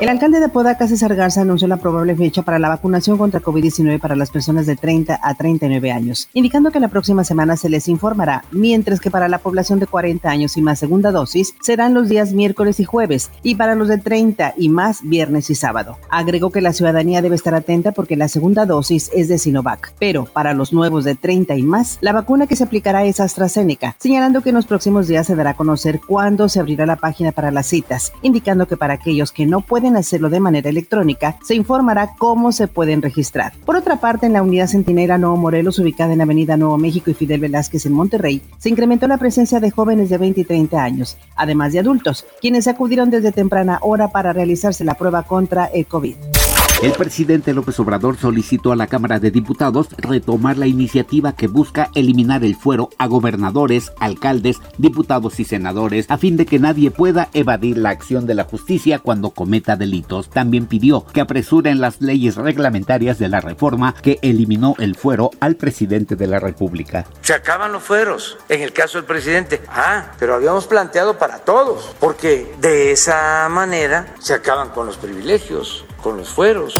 El alcalde de Podaca, César Garza, anunció la probable fecha para la vacunación contra COVID-19 para las personas de 30 a 39 años, indicando que la próxima semana se les informará, mientras que para la población de 40 años y más segunda dosis serán los días miércoles y jueves, y para los de 30 y más viernes y sábado. Agregó que la ciudadanía debe estar atenta porque la segunda dosis es de Sinovac, pero para los nuevos de 30 y más, la vacuna que se aplicará es AstraZeneca, señalando que en los próximos días se dará a conocer cuándo se abrirá la página para las citas, indicando que para aquellos que no pueden hacerlo de manera electrónica, se informará cómo se pueden registrar. Por otra parte, en la unidad Centinela Nuevo Morelos, ubicada en Avenida Nuevo México y Fidel Velázquez en Monterrey, se incrementó la presencia de jóvenes de 20 y 30 años, además de adultos, quienes acudieron desde temprana hora para realizarse la prueba contra el COVID. El presidente López Obrador solicitó a la Cámara de Diputados retomar la iniciativa que busca eliminar el fuero a gobernadores, alcaldes, diputados y senadores a fin de que nadie pueda evadir la acción de la justicia cuando cometa delitos. También pidió que apresuren las leyes reglamentarias de la reforma que eliminó el fuero al presidente de la República. Se acaban los fueros en el caso del presidente. Ah, pero habíamos planteado para todos, porque de esa manera se acaban con los privilegios con los fueros.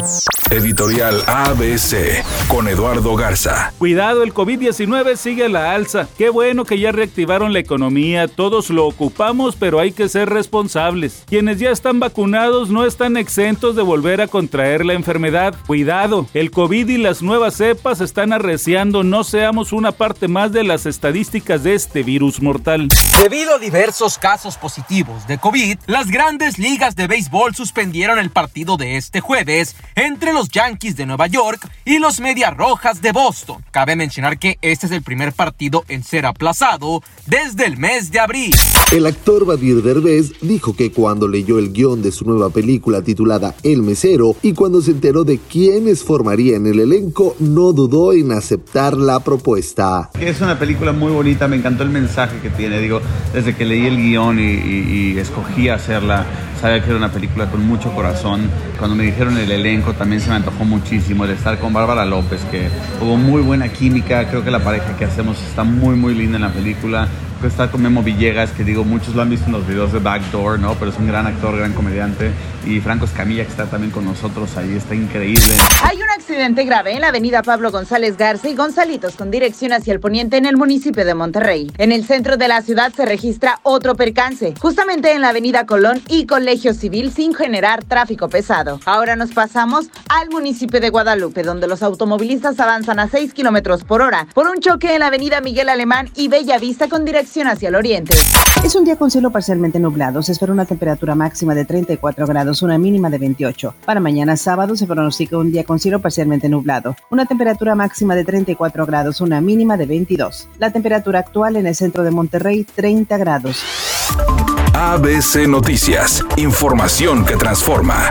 Editorial ABC con Eduardo Garza. Cuidado, el COVID-19 sigue a la alza. Qué bueno que ya reactivaron la economía, todos lo ocupamos, pero hay que ser responsables. Quienes ya están vacunados no están exentos de volver a contraer la enfermedad. Cuidado, el COVID y las nuevas cepas están arreciando, no seamos una parte más de las estadísticas de este virus mortal. Debido a diversos casos positivos de COVID, las grandes ligas de béisbol suspendieron el partido de este jueves entre los Yankees de Nueva York y los Medias Rojas de Boston. Cabe mencionar que este es el primer partido en ser aplazado desde el mes de abril. El actor Badir Derbez dijo que cuando leyó el guion de su nueva película titulada El Mesero y cuando se enteró de quiénes formarían el elenco, no dudó en aceptar la propuesta. Es una película muy bonita, me encantó el mensaje que tiene, digo, desde que leí el guion y, y escogí hacerla, sabía que era una película con mucho corazón. Cuando me dijeron el elenco también se me antojó muchísimo el estar con Bárbara López, que hubo muy buena química, creo que la pareja que hacemos está muy muy linda en la película estar con Memo Villegas, que digo, muchos lo han visto en los videos de Backdoor, ¿no? Pero es un gran actor, gran comediante. Y Franco Escamilla, que está también con nosotros ahí, está increíble. Hay un accidente grave en la avenida Pablo González Garza y Gonzalitos con dirección hacia el poniente en el municipio de Monterrey. En el centro de la ciudad se registra otro percance, justamente en la avenida Colón y Colegio Civil sin generar tráfico pesado. Ahora nos pasamos al municipio de Guadalupe, donde los automovilistas avanzan a 6 kilómetros por hora por un choque en la avenida Miguel Alemán y Bella Vista con dirección hacia el oriente. Es un día con cielo parcialmente nublado. Se espera una temperatura máxima de 34 grados, una mínima de 28. Para mañana sábado se pronostica un día con cielo nublado. Una temperatura máxima de 34 grados, una mínima de 22. La temperatura actual en el centro de Monterrey, 30 grados. ABC Noticias. Información que transforma.